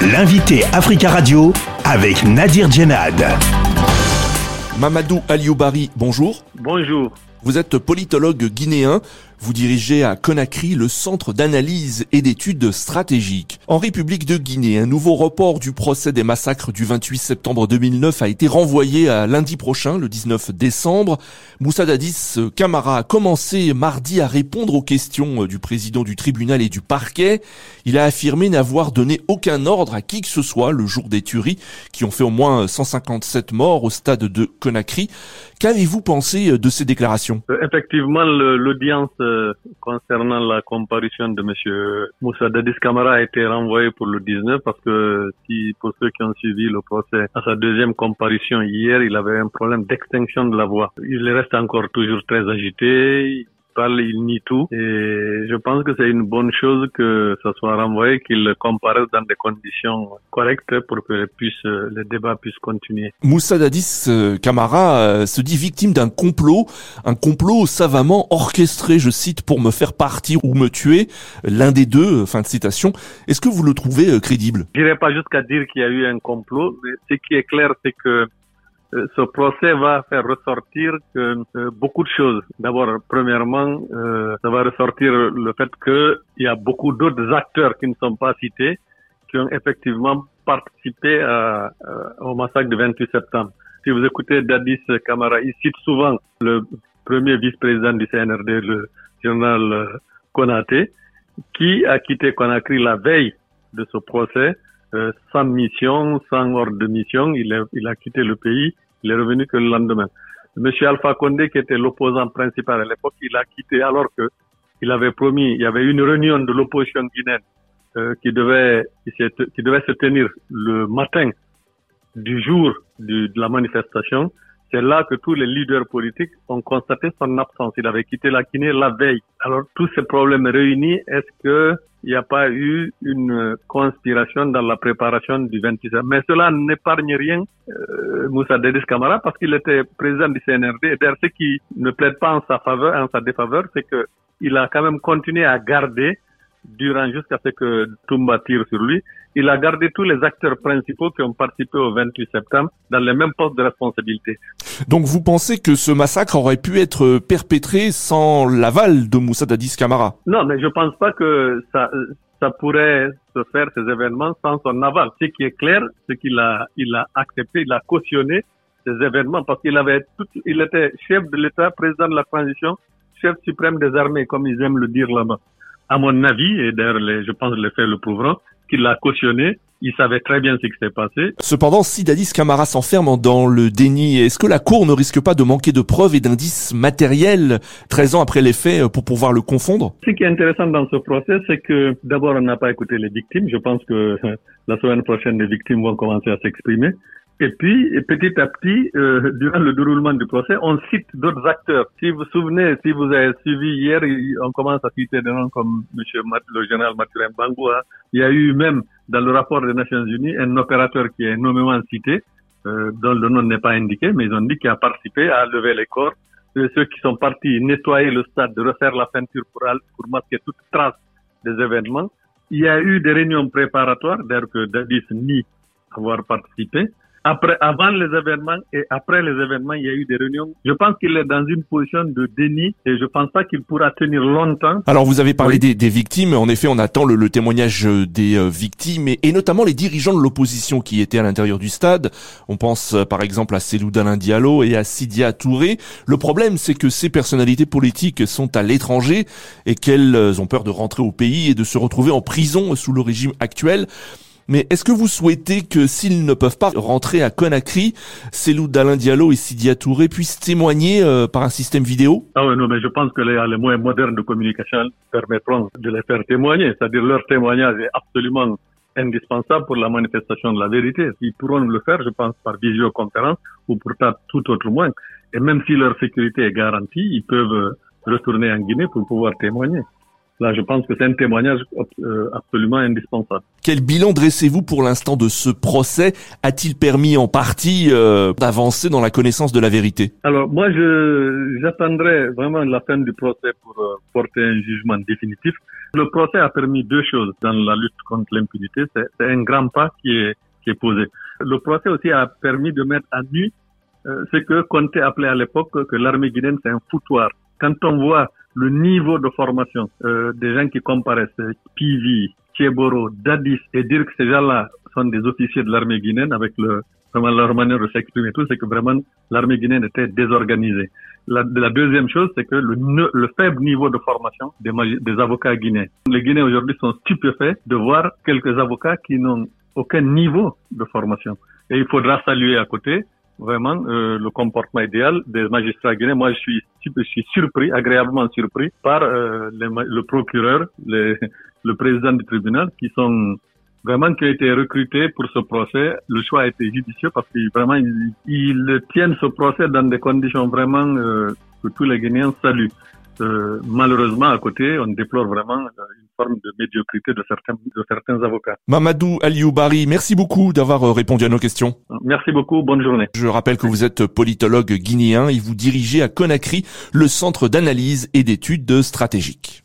L'invité Africa Radio avec Nadir Djenad. Mamadou Alioubari, bonjour. Bonjour. Vous êtes politologue guinéen. Vous dirigez à Conakry le centre d'analyse et d'études stratégiques. En République de Guinée, un nouveau report du procès des massacres du 28 septembre 2009 a été renvoyé à lundi prochain, le 19 décembre. Moussa Dadis Camara a commencé mardi à répondre aux questions du président du tribunal et du parquet. Il a affirmé n'avoir donné aucun ordre à qui que ce soit le jour des tueries qui ont fait au moins 157 morts au stade de Conakry. Qu'avez-vous pensé de ces déclarations? Euh, Effectivement, l'audience concernant la comparution de M. Moussa Dadis Kamara a été renvoyé pour le 19 parce que si pour ceux qui ont suivi le procès à sa deuxième comparution hier, il avait un problème d'extinction de la voix. Il reste encore toujours très agité il nie tout. Et je pense que c'est une bonne chose que ça soit renvoyé, qu'il comparaisse dans des conditions correctes pour que puisse, les débats puissent continuer. Moussa Dadis Camara euh, se dit victime d'un complot, un complot savamment orchestré, je cite, pour me faire partir ou me tuer, l'un des deux, fin de citation. Est-ce que vous le trouvez euh, crédible? Je n'irai pas jusqu'à dire qu'il y a eu un complot, mais ce qui est clair, c'est que euh, ce procès va faire ressortir euh, beaucoup de choses. D'abord, premièrement, euh, ça va ressortir le fait qu'il y a beaucoup d'autres acteurs qui ne sont pas cités, qui ont effectivement participé au massacre du 28 septembre. Si vous écoutez Dadis Kamara, il cite souvent le premier vice-président du CNRD, le journal Konaté, qui a quitté Conakry la veille de ce procès euh, sans mission, sans ordre de mission. Il a, il a quitté le pays. Il est revenu que le lendemain. Monsieur Alpha Condé, qui était l'opposant principal à l'époque, il a quitté alors que il avait promis, il y avait une réunion de l'opposition guinéenne euh, qui devait qui devait se tenir le matin du jour de la manifestation. C'est là que tous les leaders politiques ont constaté son absence. Il avait quitté la Guinée la veille. Alors tous ces problèmes réunis, est-ce que il n'y a pas eu une conspiration dans la préparation du 26 Mais cela n'épargne rien euh, Moussa Dedis Kamara parce qu'il était président du CNRD. Et d'ailleurs, ce qui ne plaide pas en sa faveur, en sa défaveur, c'est que il a quand même continué à garder durant jusqu'à ce que Toumba tire sur lui, il a gardé tous les acteurs principaux qui ont participé au 28 septembre dans les mêmes postes de responsabilité. Donc vous pensez que ce massacre aurait pu être perpétré sans l'aval de Moussa Dadis Camara? Non, mais je pense pas que ça, ça pourrait se faire ces événements sans son aval. Ce qui est clair, c'est qu'il a, il a accepté, il a cautionné ces événements parce qu'il avait tout, il était chef de l'État, président de la transition, chef suprême des armées, comme ils aiment le dire là-bas à mon avis, et d'ailleurs je pense que les faits le prouveront, qu'il l'a cautionné. Il savait très bien ce qui s'est passé. Cependant, si Dadis Camara s'enferme dans le déni, est-ce que la Cour ne risque pas de manquer de preuves et d'indices matériels 13 ans après les faits pour pouvoir le confondre? Ce qui est intéressant dans ce procès, c'est que d'abord, on n'a pas écouté les victimes. Je pense que la semaine prochaine, les victimes vont commencer à s'exprimer. Et puis, petit à petit, euh, durant le déroulement du procès, on cite d'autres acteurs. Si vous vous souvenez, si vous avez suivi hier, on commence à citer des noms comme Monsieur le général Mathurin Bangoua. Il y a eu même dans le rapport des Nations Unies un opérateur qui est nommément cité, euh, dont le nom n'est pas indiqué, mais ils ont dit qu'il a participé à lever les corps. de ceux qui sont partis nettoyer le stade, de refaire la peinture pour, pour masquer toute trace des événements. Il y a eu des réunions préparatoires, d'ailleurs que Dadis nie avoir participé. Après, avant les événements et après les événements, il y a eu des réunions. Je pense qu'il est dans une position de déni et je pense pas qu'il pourra tenir longtemps. Alors, vous avez parlé des, des, victimes. En effet, on attend le, le témoignage des euh, victimes et, et, notamment les dirigeants de l'opposition qui étaient à l'intérieur du stade. On pense euh, par exemple à Célou Dalin Diallo et à Sidia Touré. Le problème, c'est que ces personnalités politiques sont à l'étranger et qu'elles euh, ont peur de rentrer au pays et de se retrouver en prison sous le régime actuel. Mais est-ce que vous souhaitez que s'ils ne peuvent pas rentrer à Conakry, Célou d'Alain Diallo et Sidia Touré puissent témoigner euh, par un système vidéo? Ah oui, non, mais je pense que les, les moyens modernes de communication permettront de les faire témoigner. C'est-à-dire leur témoignage est absolument indispensable pour la manifestation de la vérité. Ils pourront le faire, je pense, par visioconférence ou pour tout autre moyen. Et même si leur sécurité est garantie, ils peuvent retourner en Guinée pour pouvoir témoigner. Là, je pense que c'est un témoignage euh, absolument indispensable. Quel bilan dressez-vous pour l'instant de ce procès? A-t-il permis en partie euh, d'avancer dans la connaissance de la vérité? Alors moi, je j'attendrai vraiment la fin du procès pour euh, porter un jugement définitif. Le procès a permis deux choses dans la lutte contre l'impunité. C'est un grand pas qui est qui est posé. Le procès aussi a permis de mettre à nu ce que Conte appelait à l'époque que l'armée guinéenne c'est un foutoir. Quand on voit le niveau de formation euh, des gens qui comparaissent, Pivi, Tieboro, Dadis, et dire que ces gens-là sont des officiers de l'armée guinéenne avec le, vraiment leur manière de s'exprimer tout, c'est que vraiment l'armée guinéenne était désorganisée. La, la deuxième chose, c'est que le, le, faible niveau de formation des, des avocats guinéens. Les Guinéens aujourd'hui sont stupéfaits de voir quelques avocats qui n'ont aucun niveau de formation. Et il faudra saluer à côté vraiment euh, le comportement idéal des magistrats guinéens. Moi, je suis, je suis surpris, agréablement surpris par euh, le procureur, le président du tribunal, qui sont vraiment qui ont été recrutés pour ce procès. Le choix a été judicieux parce qu'ils vraiment ils, tiennent ce procès dans des conditions vraiment euh, que tous les Guinéens saluent. Euh, malheureusement, à côté, on déplore vraiment euh, une forme de médiocrité de certains, de certains avocats. Mamadou Alioubari, merci beaucoup d'avoir euh, répondu à nos questions. Merci beaucoup, bonne journée. Je rappelle que vous êtes politologue guinéen et vous dirigez à Conakry le Centre d'analyse et d'études stratégiques.